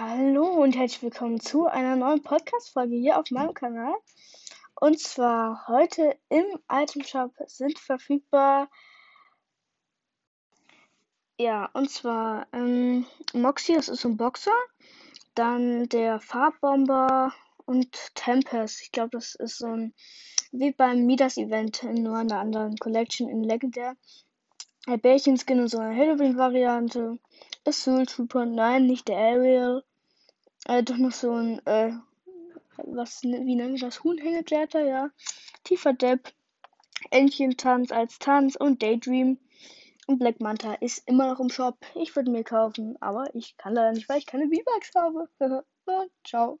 Hallo und herzlich willkommen zu einer neuen Podcast-Folge hier auf meinem Kanal. Und zwar heute im Item Shop sind verfügbar. Ja, und zwar ähm, Moxie, das ist ein Boxer. Dann der Farbbomber und Tempest. Ich glaube, das ist so ein wie beim Midas Event, nur in einer anderen Collection in Legendär. Der Bärchenskin und so eine Halloween-Variante. Soul Trooper, nein, nicht der Ariel. Äh, doch noch so ein, äh, was, wie nennen wir das? Huhnhängekletter, ja. Tiefer Depp, Entchen-Tanz als Tanz und Daydream. Und Black Manta ist immer noch im Shop. Ich würde mir kaufen, aber ich kann leider nicht, weil ich keine V-Bucks habe. Ciao.